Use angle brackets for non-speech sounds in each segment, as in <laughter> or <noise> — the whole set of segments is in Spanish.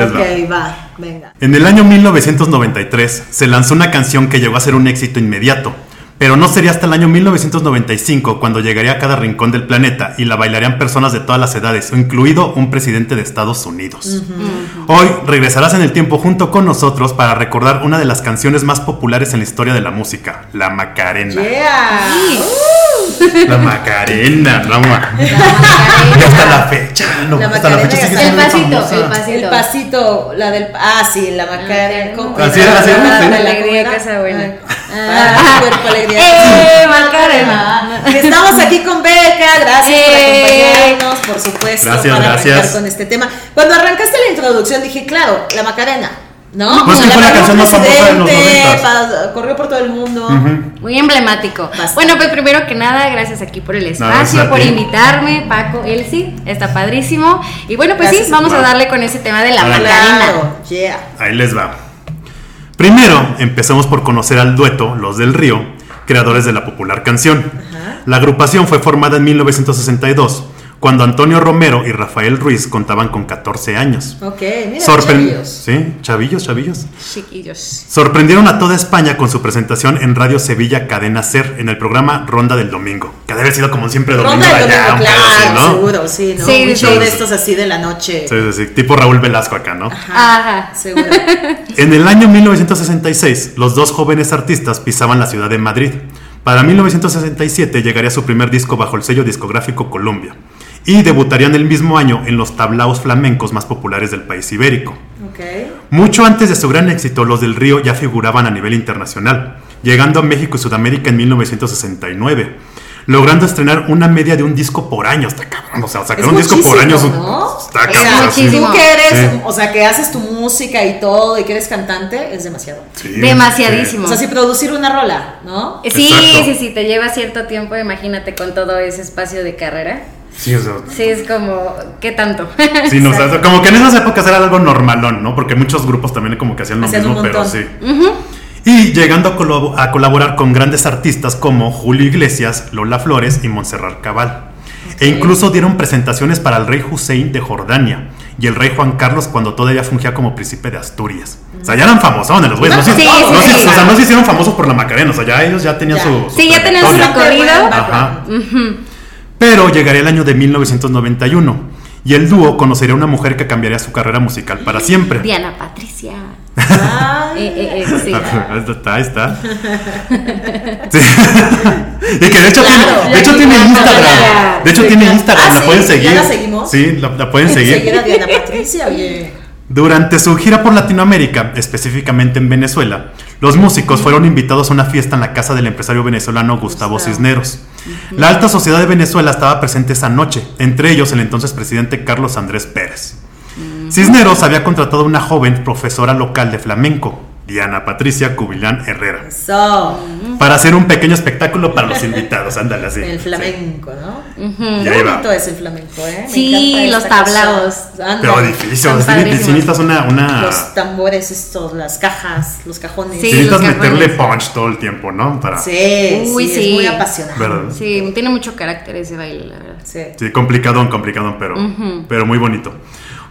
Ahí les va. Ok, va, venga. En el año 1993 se lanzó una canción que llegó a ser un éxito inmediato, pero no sería hasta el año 1995 cuando llegaría a cada rincón del planeta y la bailarían personas de todas las edades, incluido un presidente de Estados Unidos. Hoy regresarás en el tiempo junto con nosotros para recordar una de las canciones más populares en la historia de la música, La Macarena. Yeah. La Macarena, no ma. Y hasta la fecha, no, La hasta la Macarena fecha ya sigue está. siendo El pasito, famosa. el pasito. El pasito, la del. Ah, sí, la Macarena. Así era, así era, La- Alegría, casa buena. Ah. ah, cuerpo, alegría. ¡Eh, Macarena! Estamos aquí con Beca, gracias por ¡Eh! acompañarnos, por supuesto, Gracias, para gracias. arrancar con este tema. Cuando arrancaste la introducción dije, claro, la Macarena, ¿no? Pues fue la canción más famosa de los corrió por todo el mundo. Muy emblemático. Bastante. Bueno, pues primero que nada, gracias aquí por el espacio, por ti. invitarme, Paco, Elsie, está padrísimo. Y bueno, pues Gracias. sí, vamos a darle con ese tema de la. Macarena. Claro, yeah. Ahí les va. Primero, empezamos por conocer al dueto Los del Río, creadores de la popular canción. La agrupación fue formada en 1962, cuando Antonio Romero y Rafael Ruiz contaban con 14 años. Ok, mira, chavillos. Sí, chavillos, chavillos. Chiquillos. Sorprendieron a toda España con su presentación en Radio Sevilla Cadena Ser en el programa Ronda del Domingo, que debe haber sido como siempre domingo Ronda de del allá, domingo, claro, ¿no? seguro, sí, ¿no? Sí, un sí, show sí. de estos así de la noche. Sí, sí, sí, tipo Raúl Velasco acá, ¿no? Ajá. Seguro. <laughs> En el año 1966, los dos jóvenes artistas pisaban la ciudad de Madrid. Para 1967 llegaría su primer disco bajo el sello discográfico Columbia. Y debutarían el mismo año en los tablaos flamencos más populares del país ibérico. Ok. Mucho antes de su gran éxito, los del Río ya figuraban a nivel internacional, llegando a México y Sudamérica en 1969, logrando estrenar una media de un disco por año. Está cabrón, o sea, sacar Es un disco por año muchísimo, es un- ¿no? está O cabrón. sea, así. muchísimo. Tú que eres, Sí. o sea, que haces tu música y todo y que eres cantante, es demasiado. Sí, Demasiadísimo. O sea, si producir una rola, ¿no? Sí, Exacto. sí, sí, te lleva cierto tiempo, imagínate con todo ese espacio de carrera. Sí, o sea, Sí, es como, ¿qué tanto? <laughs> Sí, no, o sea, como que en esas épocas era algo normalón, ¿no? Porque muchos grupos también como que hacían lo Hacían mismo, pero sí. Y llegando a, colabo- a colaborar con grandes artistas como Julio Iglesias, Lola Flores y Montserrat Cabal. E incluso dieron presentaciones para el rey Hussein de Jordania y el rey Juan Carlos cuando todavía fungía como príncipe de Asturias. O sea, ya eran famosones los güeyes. No, se- Sí, no sí, o sea, no se hicieron famosos por la Macarena. O sea, ya ellos ya tenían Ya. su, su Sí, ya tenían su recorrido. Ajá. Pero llegaría el año de 1991 y el dúo conocería a una mujer que cambiaría su carrera musical para siempre. Diana Patricia. Ay, <laughs> Eh, eh, eh, sí. Ahí está, ahí está. <laughs> Sí. <laughs> Y que de hecho Claro, tiene, de hecho tiene Instagram. ya. De hecho tiene. Instagram, Ah, la sí, pueden ¿ya seguir. la seguimos? Sí, la, la pueden seguir seguir. a Diana Patricia, oye. Durante su gira por Latinoamérica, específicamente en Venezuela, los músicos fueron invitados a una fiesta en la casa del empresario venezolano Gustavo. Cisneros. La alta sociedad de Venezuela estaba presente esa noche, entre ellos el entonces presidente Carlos Andrés Pérez. Cisneros había contratado a una joven profesora local de flamenco, Diana Patricia Cubilán Herrera, Eso, para hacer un pequeño espectáculo para los <laughs> invitados. Ándale así. el flamenco, ¿no? Y ahí va. bonito es el flamenco, ¿eh? Me Sí, los. Anda, Pero difícil, padrísimos. necesitas una, una Los tambores estos, las cajas, los cajones. Sí, necesitas los meterle punch todo el tiempo, ¿no? Para, Sí, Uy, sí, sí. es muy apasionante. ¿verdad? Sí, tiene mucho carácter ese baile, la verdad. Sí. Sí, complicadón, complicadón, pero, pero muy bonito.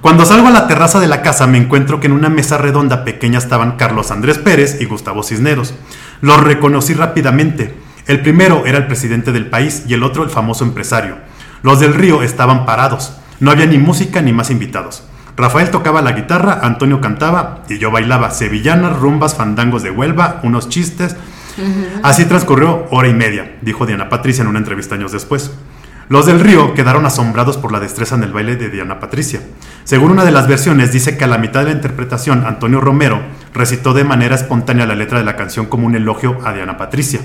Cuando salgo a la terraza de la casa me encuentro que en una mesa redonda pequeña estaban Carlos Andrés Pérez y Gustavo Cisneros. Los reconocí rápidamente. El primero era el presidente del país y el otro el famoso empresario. Los del río estaban parados. No había ni música ni más invitados. Rafael tocaba la guitarra, Antonio cantaba y yo bailaba sevillanas, rumbas, fandangos de Huelva, unos chistes. Así transcurrió hora y media, dijo Diana Patricia en una entrevista años después. Los del río quedaron asombrados por la destreza en el baile de Diana Patricia. Según una de las versiones, dice que a la mitad de la interpretación, Antonio Romero recitó de manera espontánea la letra de la canción como un elogio a Diana Patricia,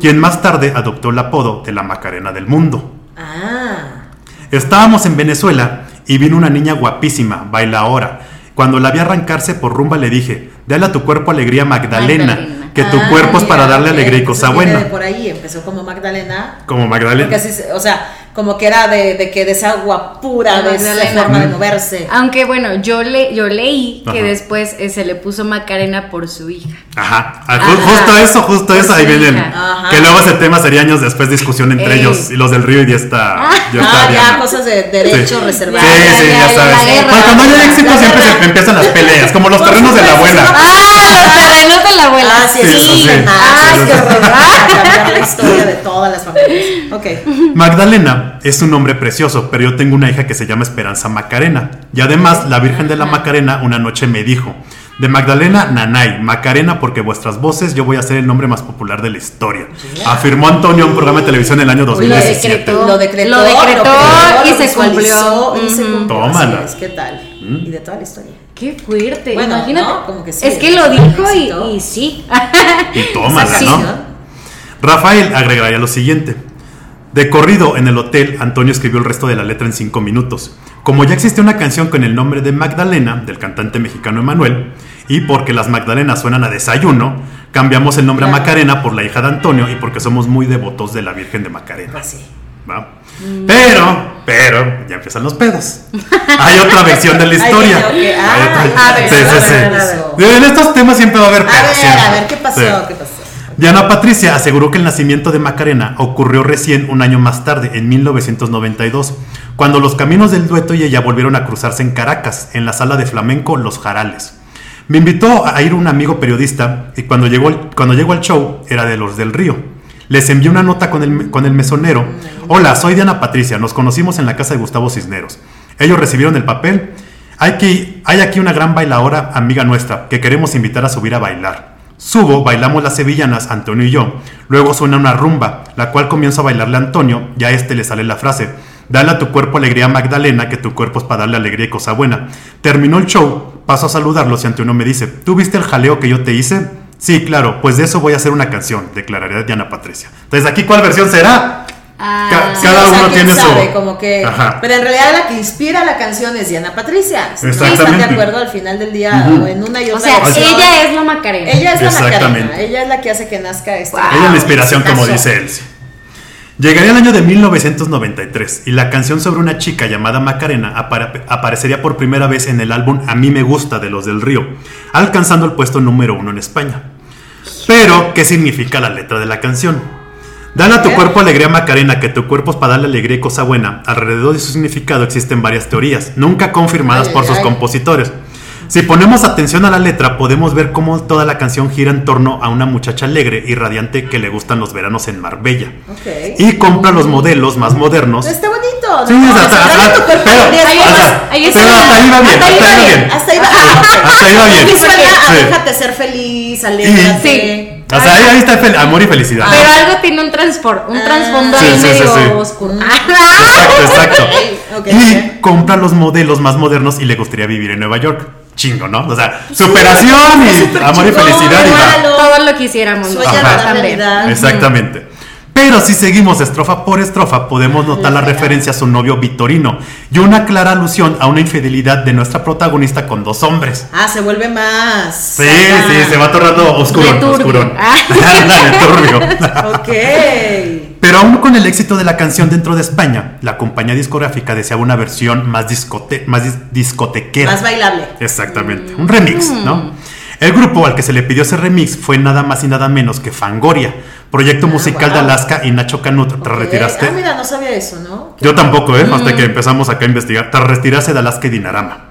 quien más tarde adoptó el apodo de la Macarena del Mundo. Ah, Estábamos en Venezuela y vino una niña guapísima, baila ahora. Cuando la vi arrancarse por rumba le dije, dale a tu cuerpo alegría Magdalena, Magdalena. Que tu Ah, cuerpo es para darle alegría y cosa buena. de por ahí empezó como Magdalena. Como Magdalena. Así, o sea, como que era de, de que de esa agua pura, de esa forma de moverse. Aunque bueno, yo le yo leí que Ajá. después eh, se le puso Macarena por su hija. Ajá. Ah, Ajá. Justo eso, justo Por eso. Ahí vienen. Que luego ese tema sería años después discusión entre Ey. ellos y los del río y ya está. Ya está Ah, ya, cosas de derecho Sí. reservado. Sí, sí, ya, ya ya, sabes. guerra. Pues cuando hay éxito siempre se empiezan las peleas, como los terrenos de la abuela. ¡Ah! Los terrenos abuela. Ah, sí, Sí. Ah, Sí, qué sí. horror. Para cambiar la historia de todas las familias. Ok. Magdalena es un nombre precioso, pero yo tengo una hija que se llama Esperanza Macarena. Y además, la Virgen de la Macarena una noche me dijo, de Magdalena, Nanay, Macarena, porque vuestras voces yo voy a ser el nombre más popular de la historia. Afirmó Antonio en un programa de televisión en el año Lo 2017. decretó. Lo decretó, Lo decretó creó, y lo se cumplió. Y se cumplió. Tómala. Así es, ¿Qué tal? Y de toda la historia. Qué fuerte. Bueno, Imagínate. ¿no? Como que sí, es que lo dijo y, sí. Y tómala, <laughs> Sí, ¿no? ¿no? Rafael agregaría lo siguiente. De corrido en el hotel, Antonio escribió el resto de la letra en cinco minutos. Como ya existía una canción con el nombre de Magdalena, del cantante mexicano Emanuel, y porque las Magdalenas suenan a desayuno, cambiamos el nombre a. Macarena por la hija de Antonio y porque somos muy devotos de la Virgen de Macarena. Pues Pero, pero, ya empiezan los pedos. Hay otra versión de la <laughs> historia. Ah, Hay otra- a ver, sí, a sí, ver, sí. a ver, a ver. En estos temas siempre va a haber A pedos. ver, siempre. a ver, ¿qué pasó? Sí. ¿Qué pasó? Diana Patricia aseguró que el nacimiento de Macarena ocurrió recién un año más tarde, en 1992, cuando los caminos del dueto y ella volvieron a cruzarse en Caracas, en la sala de flamenco Los Jarales. Me invitó a ir un amigo periodista y cuando llegó, cuando llegó al show era de los del Río. Les envié una nota con el, con el mesonero. Hola, soy Diana Patricia, nos conocimos en la casa de Gustavo Cisneros. Ellos recibieron el papel. Hay, que, hay aquí una gran bailadora, amiga nuestra, que queremos invitar a subir a bailar. Subo, bailamos las sevillanas, Antonio y yo. Luego suena una rumba, la cual comienzo a bailarle a Antonio, y a este le sale la frase: Dale a tu cuerpo alegría, Magdalena, que tu cuerpo es para darle alegría y cosa buena. Terminó el show, paso a saludarlos y Antonio me dice: ¿Tú viste el jaleo que yo te hice? Sí, claro, pues de eso voy a hacer una canción, declararía Diana Patricia. Entonces, ¿aquí cuál versión será? Ah, Ca- Sí, cada o sea, uno tiene su- como que Ajá. pero en realidad la que inspira la canción es Diana Patricia no están de Exactamente. acuerdo al final del día o en una y o otra sea, versión, ella es la Macarena. ella es la Exactamente. Macarena ella es la que hace que nazca Wow. Ella es la inspiración, como dice Elsie. Llegaría el año de 1993 y la canción sobre una chica llamada Macarena apare- aparecería por primera vez en el álbum A mí me gusta de los del Río, alcanzando el puesto número uno en España. Pero, ¿qué significa la letra de la canción? Dale a tu cuerpo alegría Macarena, que tu cuerpo es para darle alegría y cosa buena. Alrededor de su significado existen varias teorías, nunca confirmadas Ay, por sus ay. compositores. Si ponemos atención a la letra, podemos ver cómo toda la canción gira en torno a una muchacha alegre y radiante que le gustan los veranos en Marbella. Y compra los modelos más modernos. está bonito Sí, ¿no? hasta- ahí va, hasta- ahí pero está. hasta ahí va bien, hasta ahí va bien hasta ahí va ah, bien. Sí. déjate ser feliz alégrate O sea, ahí, ahí está amor y felicidad. Pero algo tiene un un Ah. trasfondo Sí, ahí sí, sí, medio sí. oscuro. Exacto, exacto. Ok, y compra los modelos más modernos y le gustaría vivir en Nueva York. Chingo, ¿no? O sea, superación y amor y chingón, felicidad y igual. Todo lo quisiéramos. Sueña nosotros la también. realidad. Exactamente. Pero si seguimos estrofa por estrofa, podemos notar la referencia a su novio Vitorino y una clara alusión a una infidelidad de nuestra protagonista con dos hombres. ah se vuelve más Sí, sí, se va tornando oscuro, oscurón. Ah. <laughs> Turbio. <laughs> ok Pero aún con el éxito de la canción dentro de España, la compañía discográfica deseaba una versión más, discote más dis- discotequera. más bailable Exactamente, un remix, ¿no? El grupo al que se le pidió ese remix fue nada más y nada menos que Fangoria, proyecto musical de. Alaska y Nacho Canut tras Ok. retirarse. ah mira no sabía eso no Yo tampoco, ¿eh? Hasta que empezamos acá a investigar, tras retirarse de Alaska y Dinarama.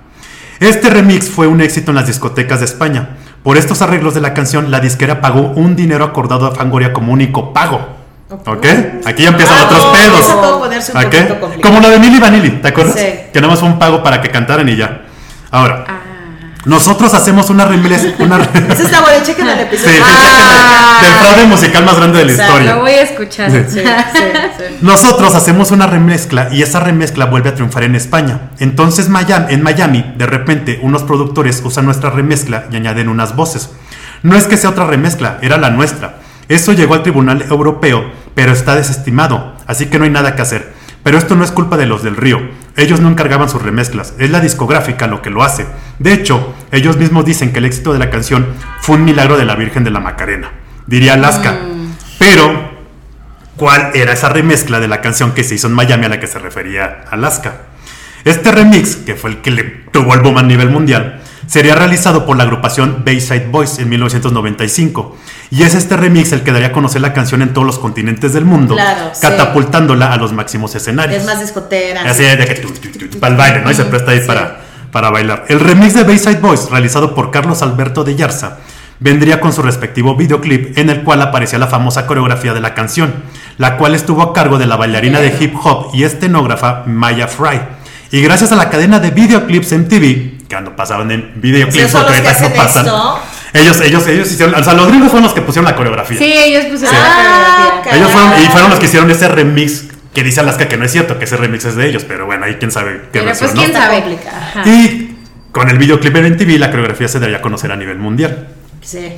Este remix fue un éxito en las discotecas de España. Por estos arreglos de la canción, la disquera pagó un dinero acordado a Fangoria como único pago. ¿Ok? Aquí ya empiezan Ah, otros no, pedos. todo a ponerse un. Como lo de Milli Vanilli, ¿te acuerdas? Sí. Que nada más fue un pago para que cantaran y ya. Ahora, Ah. nosotros hacemos una remix. Una Ese está bueno, chequen el episodio. sí, Ah. del fraude musical más grande de la Exacto, Lo historia. voy a escuchar. Sí, sí, sí. Nosotros hacemos una remezcla y esa remezcla vuelve a triunfar en España. Entonces Miami, en Miami, de repente, unos productores usan nuestra remezcla y añaden unas voces. No es que sea otra remezcla, era la nuestra. Eso llegó al Tribunal Europeo, pero está desestimado, así que no hay nada que hacer. Pero esto no es culpa de los del río. Ellos no encargaban sus remezclas, es la discográfica lo que lo hace. De hecho, ellos mismos dicen que el éxito de la canción fue un milagro de la Virgen de la Macarena, diría Alaska. Pero cuál era esa remezcla de la canción que se hizo en Miami a la que se refería Alaska. Este remix, que fue el que le tuvo el boom a nivel mundial, sería realizado por la agrupación Bayside Boys en 1995. Y es este remix el que daría a conocer la canción en todos los continentes del mundo, Claro, sí. catapultándola a los máximos escenarios. Es más discotera. Así de que para el baile, ¿no? Y se presta ahí para, para bailar. El remix de Bayside Boys, realizado por Carlos Alberto de Yarza, vendría con su respectivo videoclip en el cual aparecía la famosa coreografía de la canción, la cual estuvo a cargo de la bailarina de hip hop y estenógrafa Maya Fry. Y gracias a la cadena de videoclips MTV, que cuando pasaban en videoclips, porque ahorita no pasan, esto. ellos, ellos, ellos hicieron, o sea, los gringos fueron los que pusieron la coreografía. Sí, ellos pusieron Ah, la coreografía. Ellos fueron, y fueron los que hicieron ese remix que dice Alaska que no es cierto, que ese remix es de ellos, pero bueno, ahí quién sabe qué Pero versión, pues ¿no? quién sabe. Y con el videoclip en MTV, la coreografía se daría a conocer a nivel mundial. Sí.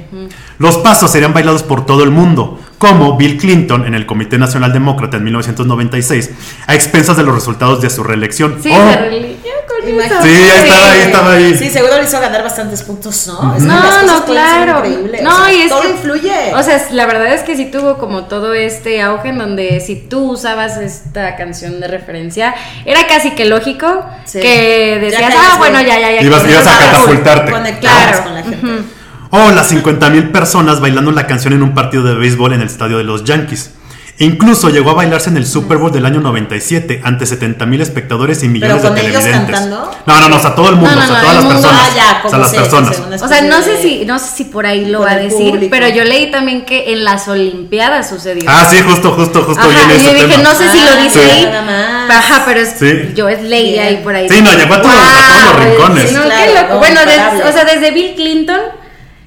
Los pasos serían bailados por todo el mundo, como Bill Clinton en el Comité Nacional Demócrata en 1996, a expensas de los resultados de su reelección. Sí, Oh, se religió con Imagínate. Sí, ahí estaba, ahí estaba ahí. Sí, seguro le hizo ganar bastantes puntos, ¿no? Es que No, no, claro. No, O sea, y es todo que- influye. O sea, la verdad es que sí tuvo como todo este auge en donde si tú usabas esta canción de referencia, era casi que lógico Sí. que decías, ah, bueno, ya, ya, ya. Ibas- a catapultarte. Claro. con la gente. O las 50.000 personas bailando la canción en un partido de béisbol en el estadio de los Yankees. Incluso llegó a bailarse en el Super Bowl del año 97 ante 70.000 espectadores y millones con de ellos televidentes. cantando? No, no, no, o sea, todo el mundo, No, no, o sea, no, todas las mundo, personas. ah, ya, o sea, las personas. O sea, no sé si, no sé si por ahí lo va a decir, público. pero yo leí también que en las Olimpiadas sucedió. Ah, sí, justo, justo, justo. Ajá, viene y yo dije, tema. no sé si lo dice Sí. ahí. nada más. Ajá, pero es, Sí. yo es leí Bien. ahí por ahí. Sí, no, llegó a todos- a todos los rincones. Sí, no, Sí, qué claro, loco. no, bueno, des- o sea, desde Bill Clinton.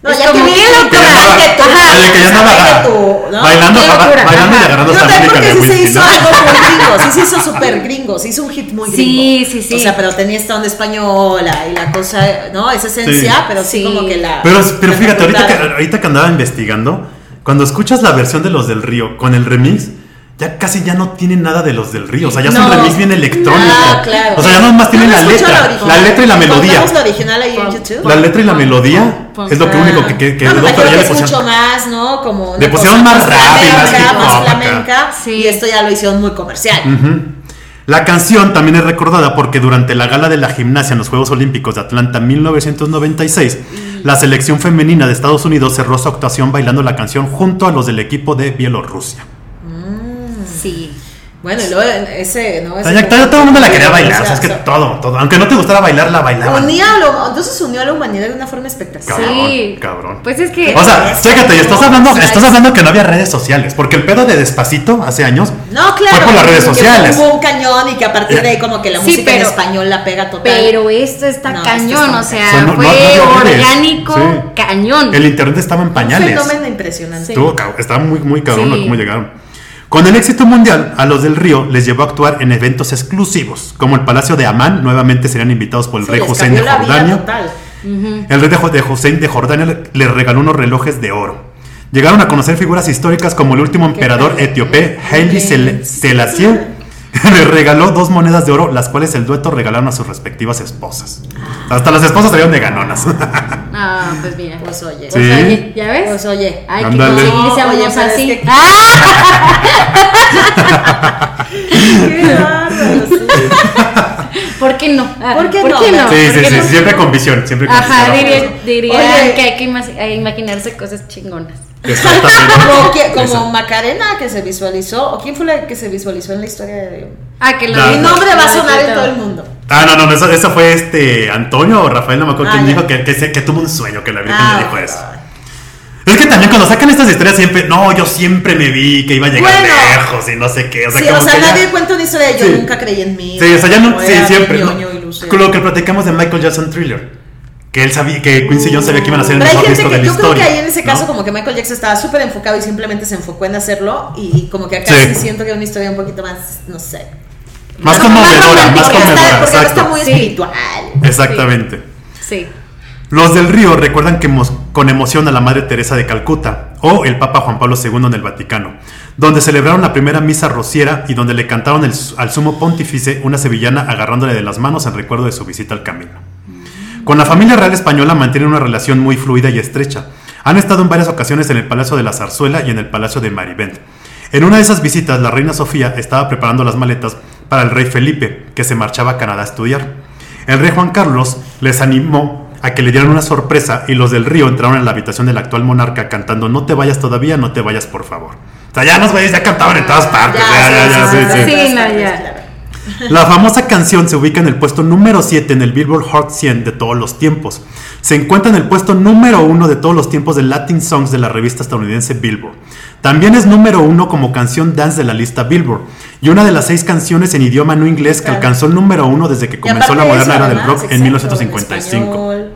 No, es ya como, que ya andaba- que tú- Ajá. Que ya que tú, ¿no? bailando, Qué ba- locura, bailando y agarrando No, también porque sí se hizo algo muy <laughs> gringo, sí se hizo súper gringo, se hizo un hit muy gringo. Sí, sí, sí. O sea, pero tenía esta onda española y la cosa, ¿no? Esa esencia, Sí. pero sí, Sí. como que la. Pero, pero la fíjate, ahorita que, ahorita que andaba investigando, cuando escuchas la versión de los del río con el remix, ya casi ya no tienen nada de los del río. O sea, ya No. remix bien electrónico. Ah, claro. O sea, ya nomás tienen No, la no letra. La letra y la melodía. La original ahí en YouTube. La letra y la melodía es lo que único que, que no, quedó, pero ya que le es mucho pusieron. más, ¿no? Como Le pusieron más rap y más flamenca, más flamenca, Sí. y esto ya lo hicieron muy comercial. La canción también es recordada porque durante la gala de la gimnasia en los Juegos Olímpicos de Atlanta 1996, la selección femenina de Estados Unidos cerró su actuación bailando la canción junto a los del equipo de Bielorrusia. Sí. Bueno, y luego ese, ¿no? O Ese sea, todo, todo el mundo la quería bailar, o sea, es que todo, todo. Aunque no te gustara bailar, la bailaban. Unía a lo- entonces unió a la humanidad de una forma espectacular. Sí. cabrón. Pues es que. O sea, chécate, y estás hablando, O sea, estás es- hablando que no había redes sociales, porque el pedo de Despacito hace años No, claro. fue por las redes sociales. Hubo un cañón y que a partir de ahí como que la Sí, música en pero- español la pega total. Pero esto está No, esto cañón, está o sea, O sea, no- no- fue no redes. orgánico, Sí. cañón. El internet estaba en un pañales. fenómeno impresionante. Estuvo estaba muy, muy cabrón Sí. cómo llegaron. Con el éxito mundial, a los del Río les llevó a actuar en eventos exclusivos, como el Palacio de Amán, nuevamente serían invitados por el Sí, rey Hussein de Jordania. El rey de, Hussein de Jordania le- les regaló unos relojes de oro. Llegaron a conocer figuras históricas como el último emperador etíope, Haile Sel- Selassie. <laughs> <laughs> Les regaló dos monedas de oro, las cuales el dueto regalaron a sus respectivas esposas. Hasta las esposas salieron de ganonas. <laughs> Ah, pues mira. Pues oye. Pues Sí. oye, ¿ya ves? Pues oye. Hay que No, ese oye, así. que- ¡Ah! <laughs> Qué bárbaro, sí. ¿Por qué no? Ah, ¿Por qué no? Sí, Sí, ¿Por sí, no? siempre con visión, siempre con Ajá, visión. diría, diría Oye. que hay que imaginarse cosas chingonas. Exactamente. <laughs> Como, que- como Eso. Macarena que se visualizó, o quién fue la que se visualizó en la historia de... Ah, que lo No, Mi no. nombre va a sonar en todo el mundo. Ah, no, no, eso, eso fue este Antonio o Rafael, no me acuerdo Ah, quién ya. dijo que, que, se- que tuvo un sueño que la Virgen Ah, le dijo ok. Eso. Es que también cuando sacan estas historias siempre, no, yo siempre me vi que iba a llegar Bueno. lejos y no sé qué. O sea, sí, como o sea, que ya- nadie cuenta una historia de yo Sí. nunca creí en mí. Sí, o sea, ya no, sí, siempre. ¿no? Con lo que platicamos de Michael Jackson Thriller. Que él sabía, que Quincy Jones sabía que iban a ser el Pero hay mejor gente disco que de la yo creo historia. que ahí en ese ¿no? caso como que Michael Jackson estaba súper enfocado y simplemente se enfocó en hacerlo y como que acá Sí. sí, siento que es una historia un poquito más, no sé. Más No, conmovedora, más porque está- conmovedora, Porque no está exacto. muy Sí. espiritual. Exactamente. Sí. Los del Río recuerdan que con emoción a la Madre Teresa de Calcuta o el Papa Juan Pablo II en el Vaticano, donde celebraron la primera misa rociera y donde le cantaron al sumo pontífice una sevillana agarrándole de las manos en recuerdo de su visita al camino. Con la familia real española mantienen una relación muy fluida y estrecha. Han estado en varias ocasiones en el Palacio de la Zarzuela y en el Palacio de Marivent. En una de esas visitas, la reina Sofía estaba preparando las maletas para el rey Felipe, que se marchaba a Canadá a estudiar. El rey Juan Carlos les animó a que le dieran una sorpresa y los del río entraron en la habitación del actual monarca cantando No te vayas todavía, no te vayas por favor. O sea, ya nos vayas, ya cantaban en todas partes. Ya, ya, ya, sí, sí. Sí, no, ya. La famosa canción se ubica en el puesto número 7 en el Billboard Hot 100 de todos los tiempos. Se encuentra en el puesto número 1 de todos los tiempos de Latin Songs de la revista estadounidense Billboard. También es número 1 como canción dance de la lista Billboard y una de las seis canciones en idioma no inglés que Claro. alcanzó el número 1 desde que comenzó la moderna era del rock en exacto, 1955.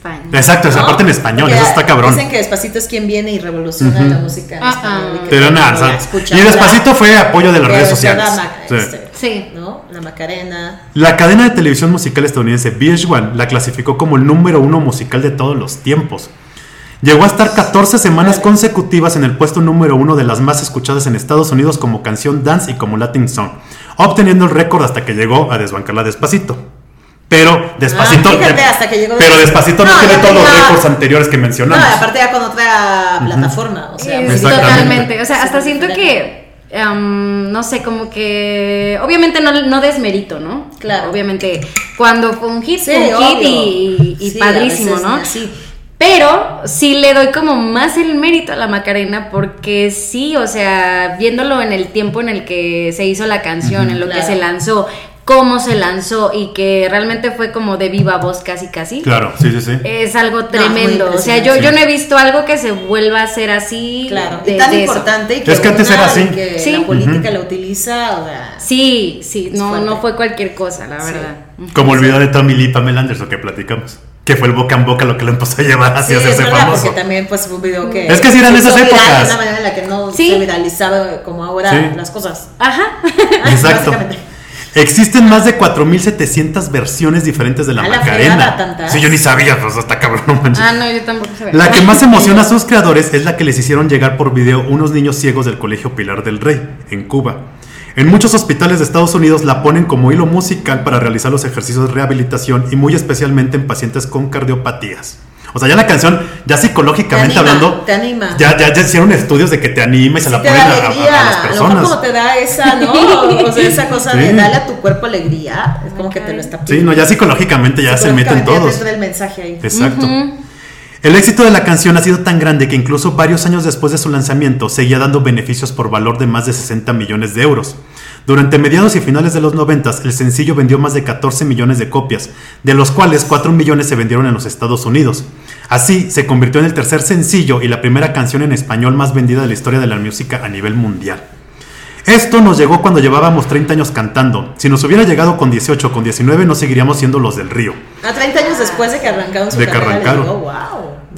Español. Exacto, esa ¿no? parte en español, Porque eso está cabrón. Dicen que Despacito es quien viene y revoluciona la música en Ajá. español. y que Pero nada, y despacito fue apoyo de las redes es sociales. la Sí. este, Sí. ¿no? La Macarena. La cadena de televisión musical estadounidense VH1 la clasificó como el número uno musical de todos los tiempos. Llegó a estar 14 semanas consecutivas en el puesto número uno de las más escuchadas en Estados Unidos como canción dance y como Latin song, obteniendo el récord hasta que llegó a desbancarla despacito. Pero despacito, Ah, fíjate, hasta que llegó pero despacito no, No, tiene todos los récords anteriores que No, mencionamos. y aparte ya con otra plataforma. O sea, Sí, pues, totalmente. O sea, hasta Sí, siento que, am, no sé, como que, obviamente no, no desmerito, ¿no? Claro. Obviamente, cuando fue un hit, Sí, fue un hit y, Sí, padrísimo, ¿no? así. Pero sí le doy como más el mérito a la Macarena porque sí, o sea, viéndolo en el tiempo en el que se hizo la canción, en lo que se lanzó, cómo se lanzó y que realmente fue como de viva voz casi casi. Claro, sí, sí, sí. Es algo tremendo. o sea, yo, impresionante. yo no he visto algo que se vuelva a hacer así. Claro, de- y tan de importante y que, Es que antes era así. que Sí. la política la utiliza, o sea, Sí, sí, no, fuerte. no fue cualquier cosa, la Sí. verdad. Como el video de Tommy Lee y Pamela Anderson que platicamos. Que fue el boca en boca lo que le empezó a llevar sí, hacia es hacerse verdad, famoso. porque también pues fue un video que Es que sí eran esas viral épocas. de una manera en la que no Sí. se viralizaba como ahora Sí. las cosas. Ajá. <laughs> Exacto. Existen más de 4.700 versiones diferentes de la la Macarena. Sí, yo ni sabía, pues hasta cabrón, no manches. ah, no, yo tampoco sabía. La que más <laughs> emociona a sus creadores es la que les hicieron llegar por video unos niños ciegos del Colegio Pilar del Rey, en Cuba. En muchos hospitales de Estados Unidos la ponen como hilo musical para realizar los ejercicios de rehabilitación y muy especialmente en pacientes con cardiopatías. O sea, ya la canción, ya psicológicamente Te anima, hablando, te anima. Ya, ya, ya hicieron estudios de que te anima y se Sí la ponen a, a- a las a lo mejor personas. como te da esa, ¿no? O <laughs> sea, esa cosa de darle a tu cuerpo alegría, es como que te lo está Sí, no, ya psicológicamente ya se meten Psicológicamente ya todos. te entra el mensaje ahí. Exacto. El éxito de la canción ha sido tan grande que incluso varios años después de su lanzamiento seguía dando beneficios por valor de más de 60 millones de euros. Durante mediados y finales de los 90, el sencillo vendió más de 14 millones de copias, de los cuales 4 millones se vendieron en los Estados Unidos. Así, se convirtió en el tercer sencillo y la primera canción en español más vendida de la historia de la música a nivel mundial. Esto nos llegó cuando llevábamos 30 años cantando. Si nos hubiera llegado con 18 o con 19, no seguiríamos siendo los del río. A 30 años después de que arrancaron su De que carrera, les arrancaron. digo, wow.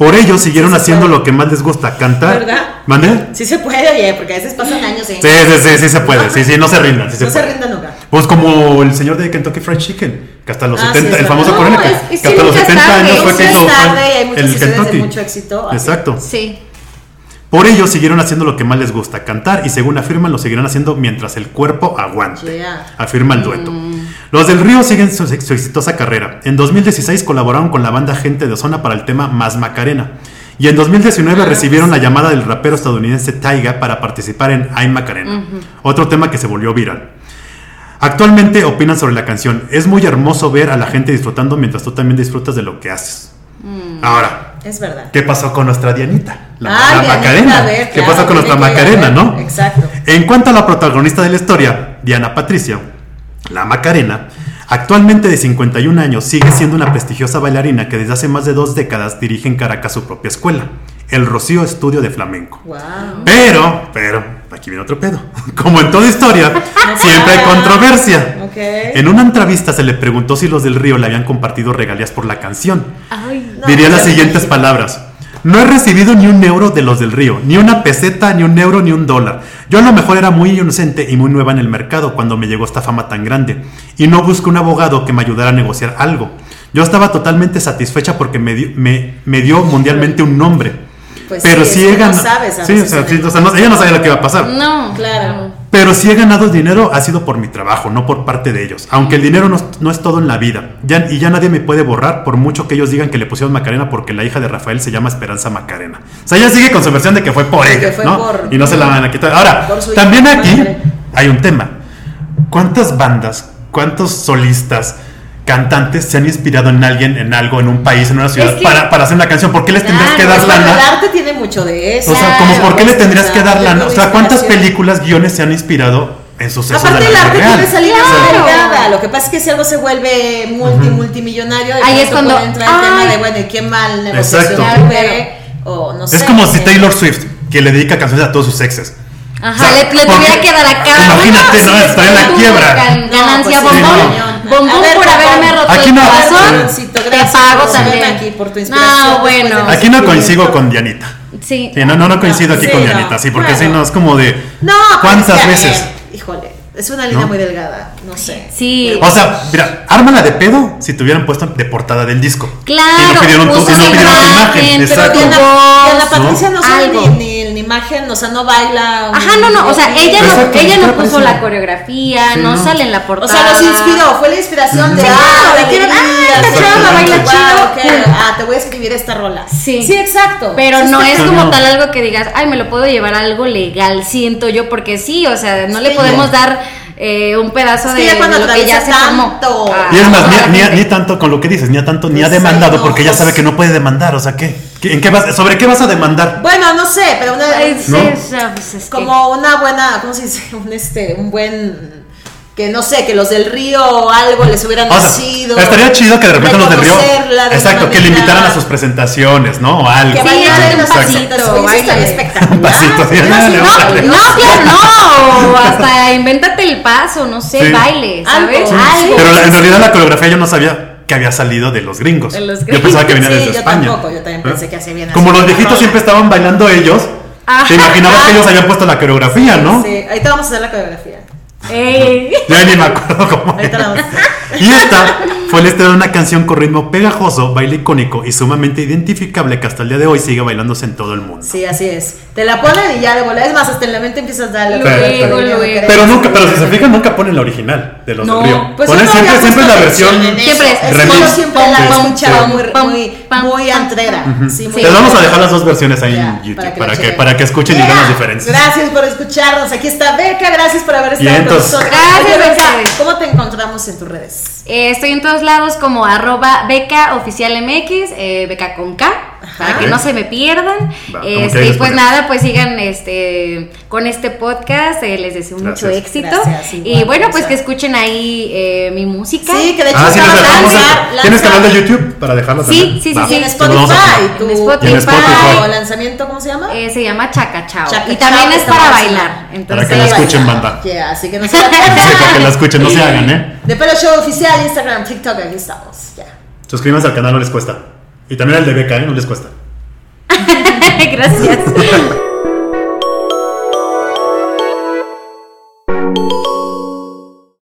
Por ello, siguieron Sí se haciendo puede. lo que más les gusta, cantar. ¿Verdad? ¿Mande? Sí se puede, oye, porque a veces pasan años y Sí, sí, sí, sí se puede. Sí, sí, no se rindan. Sí se no se puede. rindan nunca. Pues como el señor de Kentucky Fried Chicken, que hasta los Ah, sí, 70, es el famoso verdad. coronel, No, que, que hasta los nunca 70 es tarde, años fue que hizo el de Kentucky. mucho éxito. Exacto. Sí. Por ello siguieron haciendo lo que más les gusta, cantar, y según afirman, lo seguirán haciendo mientras el cuerpo aguante. Yeah. Afirma el dueto. Los del Río siguen su, su exitosa carrera. En 2016 colaboraron con la banda Gente de Zona para el tema Más Macarena. Y en 2019 Ah, recibieron la llamada del rapero estadounidense Taiga para participar en Ay Macarena, otro tema que se volvió viral. Actualmente opinan sobre la canción. Es muy hermoso ver a la gente disfrutando mientras tú también disfrutas de lo que haces. Ahora, Es verdad. ¿qué pasó con nuestra Dianita? La, Ah, la Dianita, Macarena. ver, ¿Qué claro, pasó con nuestra Macarena, no? Exacto. En cuanto a la protagonista de la historia, Diana Patricia, la Macarena, actualmente de 51 años, sigue siendo una prestigiosa bailarina que desde hace más de dos décadas dirige en Caracas su propia escuela, el Rocío Estudio de Flamenco. Wow. Pero, pero, aquí viene otro pedo. <laughs> Como en toda historia, <laughs> siempre hay controversia. En una entrevista se le preguntó si los del Río le habían compartido regalías por la canción. Ay, No, Diría las siguientes palabras. No he recibido ni un euro de los del río, ni una peseta, ni un euro, ni un dólar. Yo a lo mejor era muy inocente y muy nueva en el mercado cuando me llegó esta fama tan grande, y no busqué un abogado que me ayudara a negociar algo. Yo estaba totalmente satisfecha porque me, di- me, me dio mundialmente un nombre. Pues Pero sí, si es he que no ganado. sabes Sí, o sea, en sí, el- o sea, no- ella no sabía lo que iba a pasar. no. Claro. Pero si he ganado dinero ha sido por mi trabajo, no por parte de ellos. Aunque el dinero no, es- no es todo en la vida. Ya, y ya nadie me puede borrar por mucho que ellos digan que le pusieron Macarena porque la hija de Rafael se llama Esperanza Macarena. O sea, ella sigue con su versión de que fue por ella, fue ¿no? por- y no se la van a quitar. Ahora, también aquí hay un tema. ¿Cuántas bandas, cuántos solistas, cantantes se han inspirado en alguien, en algo, en un país, en una ciudad, que- para, para hacer una canción? ¿Por qué les tendrías que dar Pues bueno, el lana? arte tiene mucho de eso. O sea, Claro, como por qué le tendrías que dar lana? O sea, ¿cuántas películas, guiones se han inspirado en sucesos Aparte de el la arte tiene salida Claro. delgada. Lo que pasa es que si algo se vuelve multi, multimillonario, Ahí es cuando, puede entrar el tema de bueno, ¿y qué mal negociación Exacto. O no sé. Es como si Taylor Swift, que le dedica canciones a todos sus exes. Ajá, O sea, le, le tuviera que dar acá. Imagínate, ¿no? Está en la quiebra. gan- Ganancia, No, pues sí, bombón. No. Bombón ver, por haberme roto Aquí el no- corazón. Te gracias pago por también. aquí, por tu inspiración No, bueno. Aquí no coincido con Dianita. Sí. Sí, no, no, no coincido No, aquí sí, con no. Dianita, sí, porque Bueno. si no es como de. No, pero ¿Cuántas es que, a veces? ver, híjole, es una línea ¿No? muy delgada, no sé. Sí. O sea, mira, ármala de pedo si te hubieran puesto de portada del disco. Claro, Y no pidieron tu, y no puso pidieron tu imagen, pero Exacto. voz, Diana Patricia no, sabe imagen, o sea, no baila. Ajá, no, no, o sea, ella no, ella no puso la coreografía, Sí, no, no. sale en la O portada. sea, los inspiró, fue la inspiración de Sí, ah, claro, de dijeron, alegría, ah, esta de- chava baila wow, chido. Ah, te voy a escribir esta rola. Sí. Sí, exacto. Pero Sí, no es como no. tal algo que digas, ay, me lo puedo llevar a algo legal, siento yo, porque sí, o sea, no le podemos dar eh, un pedazo Es de, ya cuando de lo que ya se atraviesa formó. tanto. Y es más, ni, tanto con lo que dices, ni a tanto, ni ha Pues, demandado, ay, porque ya pues- sabe que no puede demandar. O sea, ¿qué? ¿Qué- ¿En qué vas, ¿Sobre qué vas a demandar? Bueno, no sé, pero una, Ay, sí, ¿No? o sea, pues es que- como una buena, ¿cómo se dice? <laughs> Un este, un buen que no sé, que los del río o algo les hubieran O sea, nacido. estaría chido que de repente los del Río. de Exacto, que le invitaran a sus presentaciones, ¿no? O algo. Que Sí, bailaran échale un las pasito, presentaciones. Oye, eso estaría espectacular. Sí, así, órale. No, claro, no. Hasta <laughs> invéntate el paso, no sé, Sí. baile, ¿sabes? Algo. Algo. Pero en realidad la coreografía yo no sabía que había salido de los gringos. De los Yo pensaba que venía Sí, desde yo España. tampoco, yo también pensé que así viene Como los viejitos Rola. siempre estaban bailando ellos, Ajá. te imaginabas que ellos habían puesto la coreografía, ¿no? Sí, ahorita vamos a hacer la coreografía. Ey. Ya ni me acuerdo cómo era. Y esta fue la historia de una canción con ritmo pegajoso, baile icónico y sumamente identificable que hasta el día de hoy sigue bailándose en todo el mundo. Sí, así es. Te la ponen y ya de volada. Es más, hasta en la mente empiezas a darle. Luego, luego. Pero nunca, pero si se fijan, nunca ponen la original de los No, del Río. Pues ponen siempre, siempre la versión. Siempre es remix. yo siempre la he Pam, escuchado pam, muy, muy, muy antrera. Sí. muy Les vamos a dejar las dos versiones ahí en YouTube para que para que, chequen. para que escuchen y vean las diferencias. Gracias por escucharnos. Aquí está Beca. Gracias por haber estado con nosotros. Gracias, Beca. ¿Cómo te encontramos en tus redes? Eh, estoy en todos lados como arroba beca oficial MX, eh, beca con K, para que no se me pierdan. Va, Este, y pues poner. nada, pues sigan este con este podcast, eh, les deseo mucho Gracias. éxito. Gracias, igual, y bueno, pues que escuchen ahí eh, mi música. Sí, que de hecho Ah, sí, dejamos lanzar- ¿Tienes canal de YouTube para dejarlo Sí, también? sí, sí, Va, sí. En Spotify. tu- En Spotify. En Spotify. ¿O lanzamiento cómo se llama? Eh, se llama Chaca Chao. Chaca y también Chao, es para bailar. Entonces, que la escuchen, banda. Yeah, así que no se <laughs> para que la escuchen, no se hagan, ¿eh? De Pelo Show Oficial, Instagram, TikTok, aquí estamos. Ya. Suscríbanse al canal, no les cuesta. Y también al de Beca, ¿eh? No les cuesta. <laughs> Gracias. <laughs>